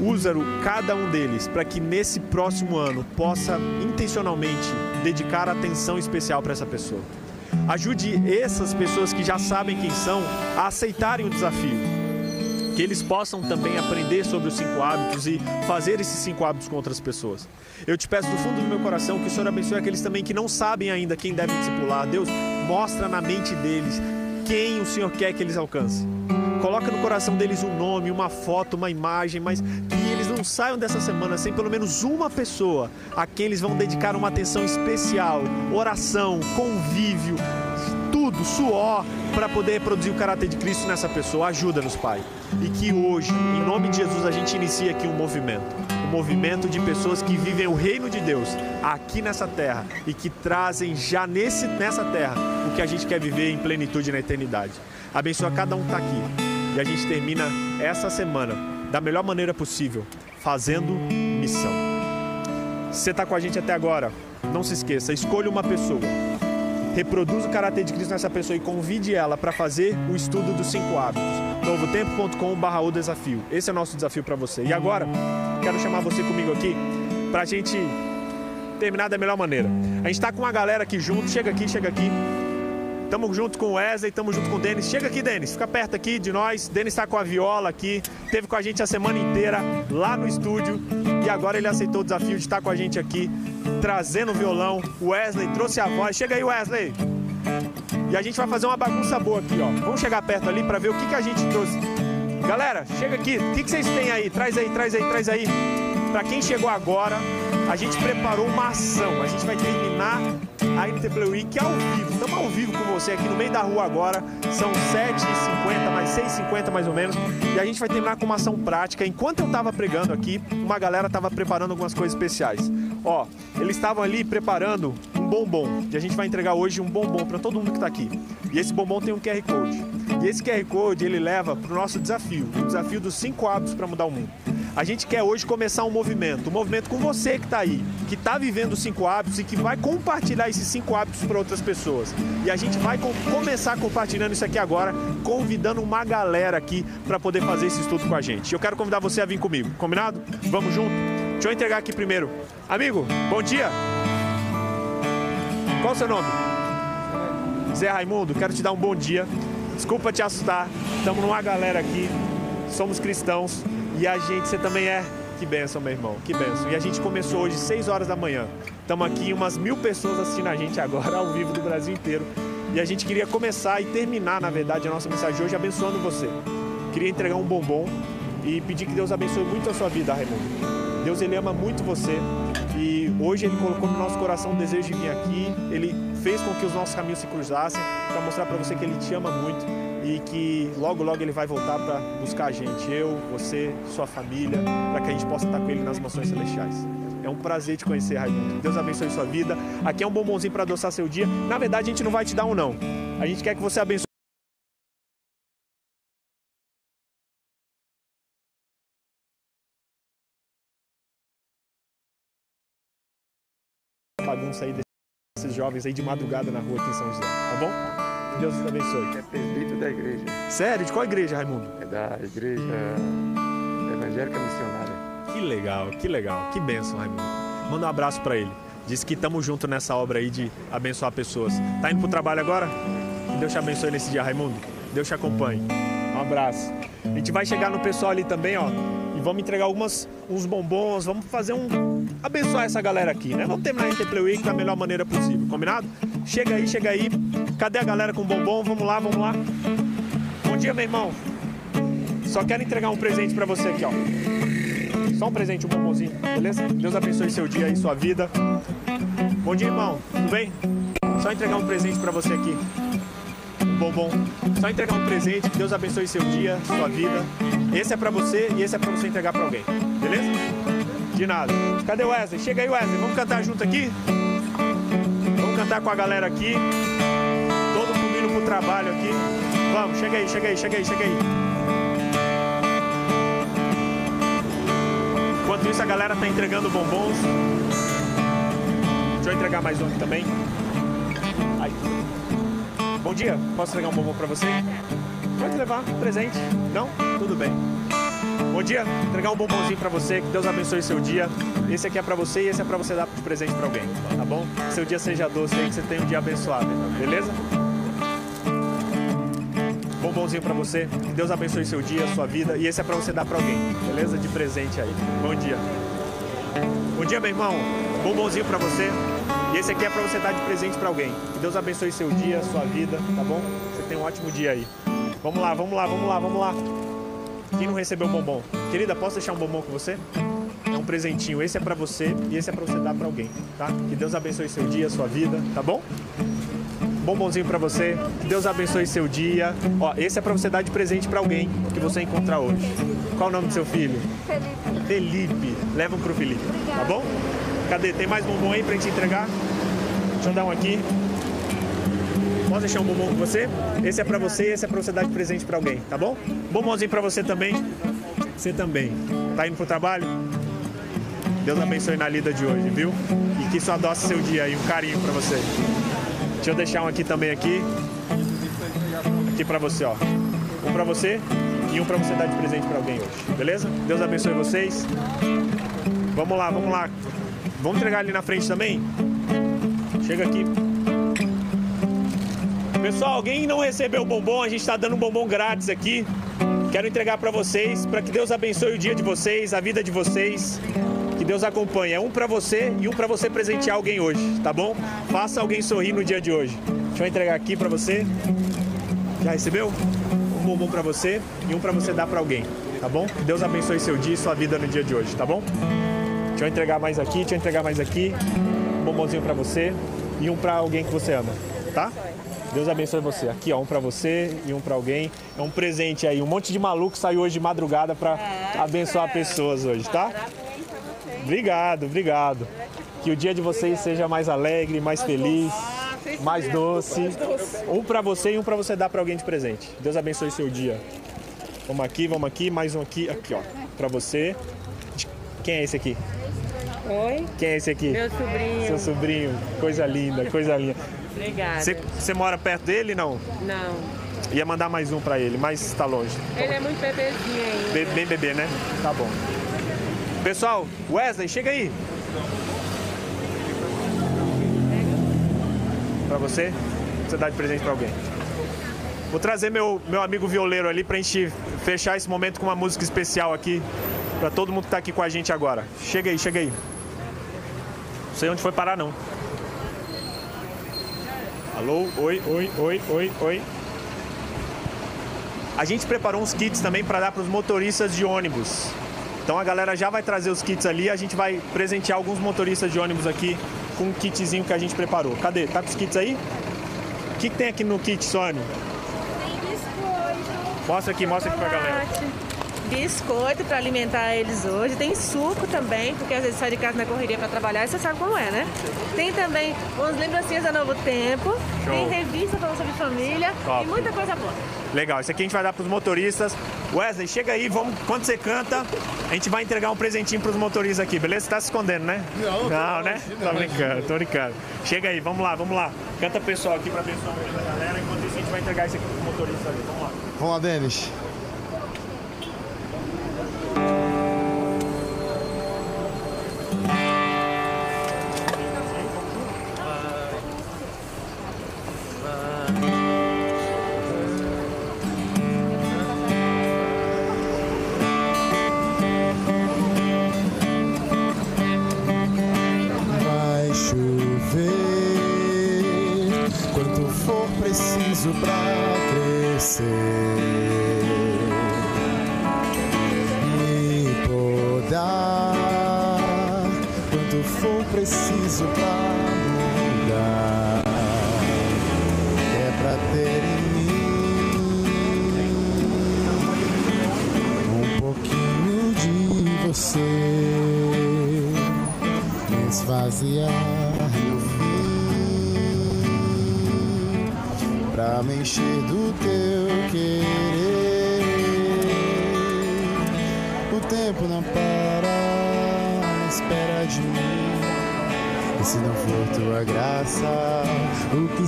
Usa-o cada um deles para que nesse próximo ano possa intencionalmente dedicar atenção especial para essa pessoa. Ajude essas pessoas que já sabem quem são a aceitarem o desafio. Que eles possam também aprender sobre os cinco hábitos e fazer esses cinco hábitos com outras pessoas. Eu te peço do fundo do meu coração que o Senhor abençoe aqueles também que não sabem ainda quem deve discipular. Deus, mostra na mente deles quem o Senhor quer que eles alcancem. Coloca no coração deles um nome, uma foto, uma imagem, mas que eles não saiam dessa semana sem pelo menos uma pessoa a quem eles vão dedicar uma atenção especial, oração, convívio, tudo, suor, para poder reproduzir o caráter de Cristo nessa pessoa. Ajuda-nos, Pai. E que hoje, em nome de Jesus, a gente inicie aqui um movimento. Um movimento de pessoas que vivem o reino de Deus aqui nessa terra e que trazem já nesse, nessa terra o que a gente quer viver em plenitude na eternidade. Abençoa cada um que está aqui. E a gente termina essa semana da melhor maneira possível, fazendo missão. Você está com a gente até agora, não se esqueça, escolha uma pessoa reproduza o caráter de Cristo nessa pessoa e convide ela para fazer o estudo dos cinco hábitos. novotempo.com.br o desafio. Esse é o nosso desafio para você. E agora, quero chamar você comigo aqui para a gente terminar da melhor maneira. A gente está com uma galera aqui junto. Chega aqui, chega aqui. Tamo junto com o Wesley, tamo junto com o Denis. Chega aqui, Denis, fica perto aqui de nós. Denis está com a viola aqui, teve com a gente a semana inteira lá no estúdio e agora ele aceitou o desafio de estar com a gente aqui, trazendo o violão. Wesley trouxe a voz. Chega aí, Wesley. E a gente vai fazer uma bagunça boa aqui, ó. Vamos chegar perto ali para ver o que, que a gente trouxe. Galera, chega aqui. O que, que vocês têm aí? Traz aí, traz aí, traz aí. Para quem chegou agora, a gente preparou uma ação. A gente vai terminar a NTP Week ao vivo. Estamos ao vivo com você aqui no meio da rua agora. São 7h50, mais 6h50 mais ou menos. E a gente vai terminar com uma ação prática. Enquanto eu estava pregando aqui, uma galera estava preparando algumas coisas especiais. Ó, eles estavam ali preparando um bombom. E a gente vai entregar hoje um bombom para todo mundo que está aqui. E esse bombom tem um QR Code. E esse QR Code ele leva para o nosso desafio, o desafio dos cinco hábitos para mudar o mundo. A gente quer hoje começar um movimento, um movimento com você que está aí, que está vivendo os cinco hábitos e que vai compartilhar esses cinco hábitos para outras pessoas. E a gente vai com começar compartilhando isso aqui agora, convidando uma galera aqui para poder fazer esse estudo com a gente. Eu quero convidar você a vir comigo, combinado? Vamos junto? Deixa eu entregar aqui primeiro. Amigo, bom dia. Qual o seu nome? Zé Raimundo, quero te dar um bom dia. Desculpa te assustar, estamos numa galera aqui, somos cristãos e a gente, você também é. Que benção, meu irmão, que benção. E a gente começou hoje, 6 horas da manhã. Estamos aqui, umas mil pessoas assistindo a gente agora, ao vivo do Brasil inteiro. E a gente queria começar e terminar, na verdade, a nossa mensagem hoje abençoando você. Queria entregar um bombom e pedir que Deus abençoe muito a sua vida, Raimundo. Deus, Ele ama muito você e hoje Ele colocou no nosso coração o desejo de vir aqui. Ele fez com que os nossos caminhos se cruzassem para mostrar para você que Ele te ama muito e que logo, logo Ele vai voltar para buscar a gente, eu, você, sua família, para que a gente possa estar com Ele nas mansões celestiais. É um prazer te conhecer, Raimundo. Deus abençoe sua vida. Aqui é um bombonzinho para adoçar seu dia. Na verdade, a gente não vai te dar um não. A gente quer que você abençoe. bagunça aí desses jovens aí de madrugada na rua aqui em São José, tá bom? Deus te abençoe. É presbítero da igreja. Sério? De qual igreja, Raimundo? É da igreja evangélica missionária. Que legal, que legal. Que benção, Raimundo. Manda um abraço para ele. Diz que estamos junto nessa obra aí de abençoar pessoas. Tá indo pro trabalho agora? Que Deus te abençoe nesse dia, Raimundo. Deus te acompanhe. Um abraço. A gente vai chegar no pessoal ali também, ó. Vamos entregar algumas, uns bombons. Vamos fazer um. abençoar essa galera aqui, né? Vamos terminar a Interplay Week da melhor maneira possível, combinado? Chega aí, chega aí. Cadê a galera com bombom? Vamos lá, vamos lá. Bom dia, meu irmão. Só quero entregar um presente para você aqui, ó. Só um presente, um bombonzinho, beleza? Deus abençoe seu dia e sua vida. Bom dia, irmão. Tudo bem? Só entregar um presente para você aqui. Um bombom. Só entregar um presente. Que Deus abençoe seu dia, sua vida. Esse é para você e esse é para você entregar para alguém. Beleza? De nada. Cadê o Wesley? Chega aí, Wesley. Vamos cantar junto aqui? Vamos cantar com a galera aqui. Todo mundo indo pro trabalho aqui. Vamos, chega aí, chega aí, chega aí, chega aí. Enquanto isso, a galera tá entregando bombons. Deixa eu entregar mais um aqui também. Bom dia, posso entregar um bombom para você? Pode levar, presente. Não? Tudo bem. Bom dia, entregar um bombonzinho para você, que Deus abençoe seu dia. Esse aqui é para você e esse é para você dar de presente para alguém, tá bom? Que seu dia seja doce aí, que você tenha um dia abençoado, beleza? bombonzinho pra você. Que Deus abençoe seu dia, sua vida. E esse é pra você dar pra alguém, beleza? De presente aí. Bom dia. Bom dia, meu irmão. Bombonzinho pra você. E esse aqui é pra você dar de presente pra alguém. Que Deus abençoe seu dia, sua vida, tá bom? Você tem um ótimo dia aí. Vamos lá, vamos lá, vamos lá, vamos lá. Quem não recebeu bombom? Querida, posso deixar um bombom com você? É um presentinho. Esse é pra você e esse é pra você dar pra alguém, tá? Que Deus abençoe seu dia, sua vida, tá bom? Bombonzinho pra você. Que Deus abençoe seu dia. Ó, esse é pra você dar de presente pra alguém que você encontrar hoje. Qual o nome do seu filho? Felipe. Felipe. Leva um pro Felipe, tá bom? Cadê? Tem mais bombom aí pra gente entregar? Deixa eu dar um aqui. Posso deixar um bombom com você? Esse é pra você e esse é pra você dar de presente pra alguém, tá bom? Bombonzinho pra você também. Você também. Tá indo pro trabalho? Deus abençoe na lida de hoje, viu? E que isso adoce seu dia aí, um carinho pra você. Deixa eu deixar um aqui também aqui. Aqui pra você, ó. Um pra você e um pra você dar de presente pra alguém hoje, beleza? Deus abençoe vocês. Vamos lá, vamos lá. Vamos entregar ali na frente também? Chega aqui. Pessoal, alguém não recebeu o bombom? A gente está dando um bombom grátis aqui. Quero entregar para vocês, para que Deus abençoe o dia de vocês, a vida de vocês. Que Deus acompanhe. É um para você e um para você presentear alguém hoje, tá bom? Faça alguém sorrir no dia de hoje. Deixa eu entregar aqui para você. Já recebeu? Um bombom para você e um para você dar para alguém, tá bom? Que Deus abençoe seu dia e sua vida no dia de hoje, tá bom? Deixa eu entregar mais aqui, deixa eu entregar mais aqui. Um bombonzinho para você e um para alguém que você ama, tá? Deus abençoe você. Aqui, ó, um para você e um para alguém. É um presente aí. Um monte de maluco saiu hoje de madrugada para abençoar pessoas hoje, tá? Obrigado, obrigado. Que o dia de vocês seja mais alegre, mais feliz, mais doce. Um para você e um para você dar para alguém de presente. Deus abençoe seu dia. Vamos aqui, vamos aqui, mais um aqui, aqui, ó, para você. Quem é esse aqui? Oi, Quem é esse aqui? meu sobrinho. Seu sobrinho. Coisa linda, coisa linda. Obrigada. Você, mora perto dele? Não. Não, Ia mandar mais um pra ele, mas está longe. ele é muito bebezinho ainda. Be- bem bebê, né? Tá bom. Pessoal, Wesley, chega aí. Pra você, você dá de presente pra alguém. Vou trazer meu, meu amigo violeiro ali pra gente fechar esse momento com uma música especial aqui. Pra todo mundo que tá aqui com a gente agora. Chega aí, chega aí. Não sei onde foi parar, não. Alô? Oi, oi, oi, oi, oi. A gente preparou uns kits também para dar para os motoristas de ônibus. Então a galera já vai trazer os kits ali, a gente vai presentear alguns motoristas de ônibus aqui com um kitzinho que a gente preparou. Cadê? Tá com os kits aí? O que, que tem aqui no kit, Sônia? Tem biscoito. Mostra aqui, mostra aqui pra galera. Biscoito para alimentar eles hoje. Tem suco também, porque às vezes sai de casa na correria para trabalhar e você sabe como é, né? Tem também umas lembrancinhas da Novo Tempo. Tem revista falando sobre família Top. e muita coisa boa. Legal, esse aqui a gente vai dar para os motoristas. Wesley, chega aí, vamos, quando você canta, a gente vai entregar um presentinho para os motoristas aqui, beleza? Você tá se escondendo, né? Não, Não, né? Tô brincando, tô brincando. Chega aí, vamos lá, vamos lá. Canta pessoal aqui para abençoar o dia da galera, enquanto isso a gente vai entregar isso aqui para os motoristas ali. Vamos lá. Vamos lá, Denis.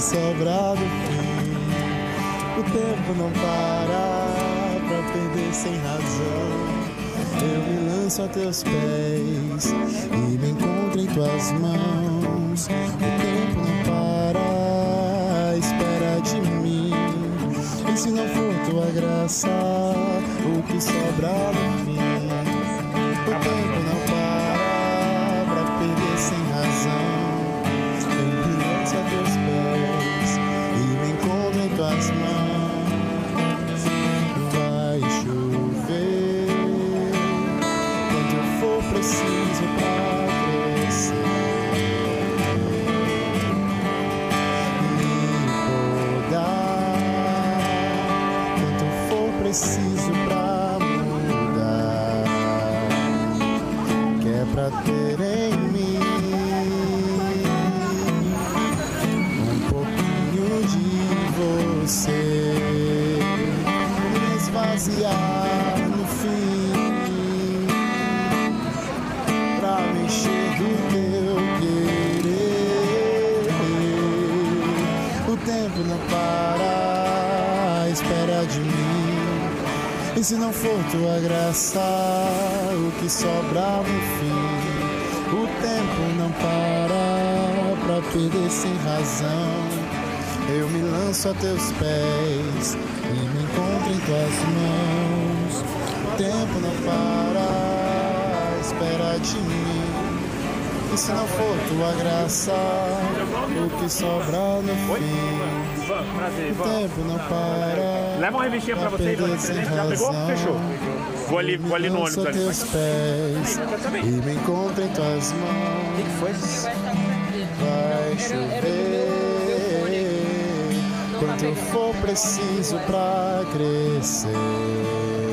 Sobra do fim? O tempo não para pra perder sem razão. Eu me lanço a teus pés e me encontro em tuas mãos. O tempo não para espera de mim. E se não for tua tua graça, o que sobra no fim. O tempo não E se não for tua graça, o que sobra no fim? O tempo não para pra perder sem razão. Eu me lanço a teus pés e me encontro em tuas mãos. O tempo não para espera de mim. E se não for tua graça, o que sobra no fim? O tempo não para. Leva uma revistinha pra você, Ivan, de perder sem presente. Já pegou? Fechou. Vou ali, vou ali no ônibus ali. teus pés e me encontro em tuas mãos. O que foi? Vai chover quanto for preciso pra crescer.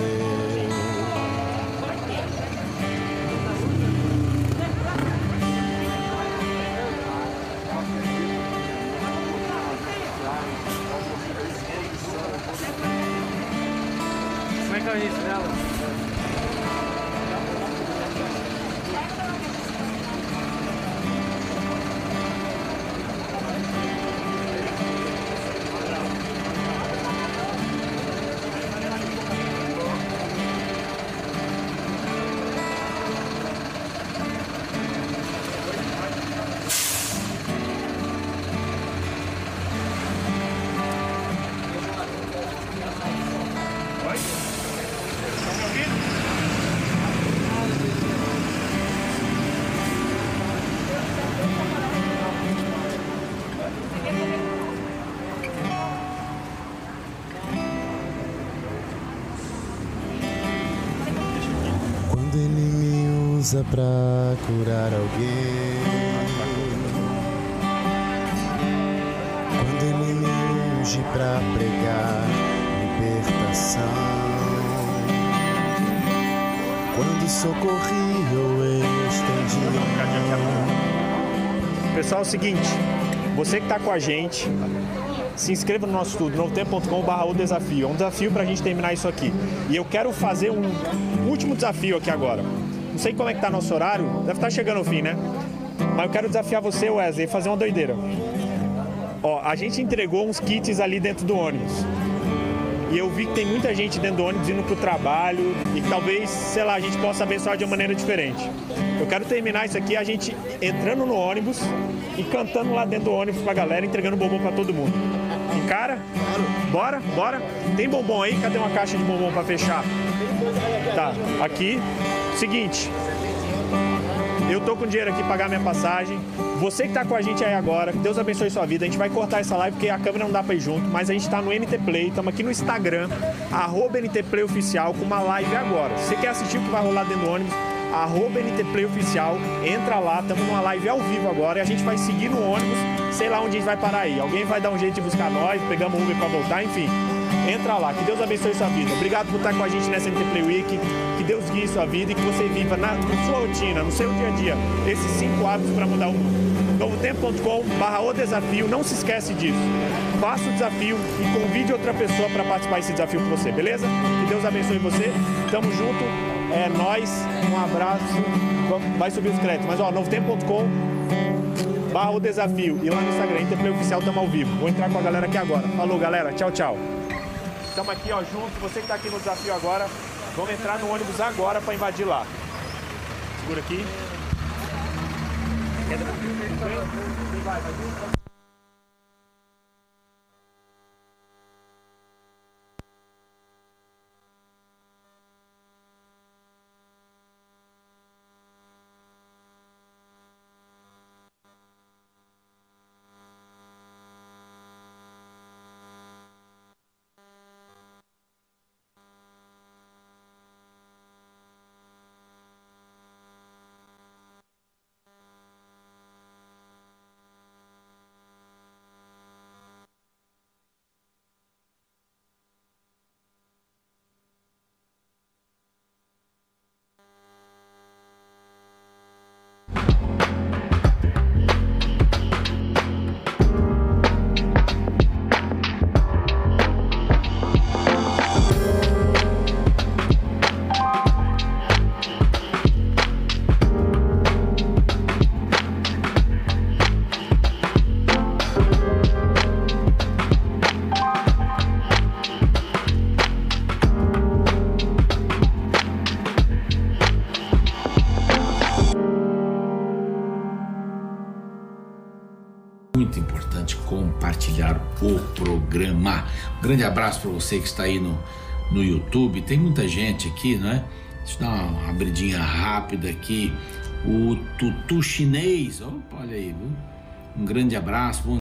Como é que é me usa pra curar alguém. Quando ele me unge pra pregar libertação. Quando socorri ou estendi. Pessoal, é o seguinte, você que está com a gente, se inscreva no nosso estudo, novotempo.com.br o desafio. É um desafio para a gente terminar isso aqui. E eu quero fazer um último desafio aqui agora. Não sei como é que tá nosso horário, deve estar chegando ao fim, né? Mas eu quero desafiar você, Wesley, fazer uma doideira. Ó, a gente entregou uns kits ali dentro do ônibus. E eu vi que tem muita gente dentro do ônibus indo pro trabalho e que talvez, sei lá, a gente possa abençoar de uma maneira diferente. Eu quero terminar isso aqui a gente entrando no ônibus e cantando lá dentro do ônibus pra galera, entregando bombom pra todo mundo. Encara? Bora, bora. Tem bombom aí? Cadê uma caixa de bombom pra fechar? Tá, aqui. Seguinte, eu tô com dinheiro aqui pra pagar minha passagem. Você que tá com a gente aí agora, Deus abençoe sua vida. A gente vai cortar essa live porque a câmera não dá pra ir junto, mas a gente tá no NT Play, estamos aqui no Instagram, arroba NT Play Oficial, com uma live agora. Se você quer assistir o que vai rolar dentro do ônibus, arroba NT Play Oficial, entra lá, estamos numa live ao vivo agora e a gente vai seguir no ônibus, sei lá onde a gente vai parar aí. Alguém vai dar um jeito de buscar nós, pegamos um Uber pra voltar, enfim. Entra lá, que Deus abençoe sua vida. Obrigado por estar com a gente nessa NT Play Week. Que Deus guie sua vida e que você viva na, na sua rotina, no seu dia a dia, esses cinco hábitos para mudar o mundo. novotempo.com barra o desafio, não se esquece disso. Faça o desafio e convide outra pessoa para participar desse desafio com você, beleza? Que Deus abençoe você. Tamo junto. É nós. Um abraço. Vai subir os créditos. Mas ó, novotempo.com barra o desafio. E lá no Instagram, Interplay Oficial, tamo ao vivo. Vou entrar com a galera aqui agora. Falou, galera. Tchau, tchau. Estamos aqui, ó, junto. Você que está aqui no desafio agora, vamos entrar no ônibus agora para invadir lá. Segura aqui. Quem vai? Vai grande abraço para você que está aí no, no YouTube. Tem muita gente aqui, não é? Deixa eu dar uma abridinha rápida aqui. O Tutu Chinês, opa, olha aí, viu? Um grande abraço. Bom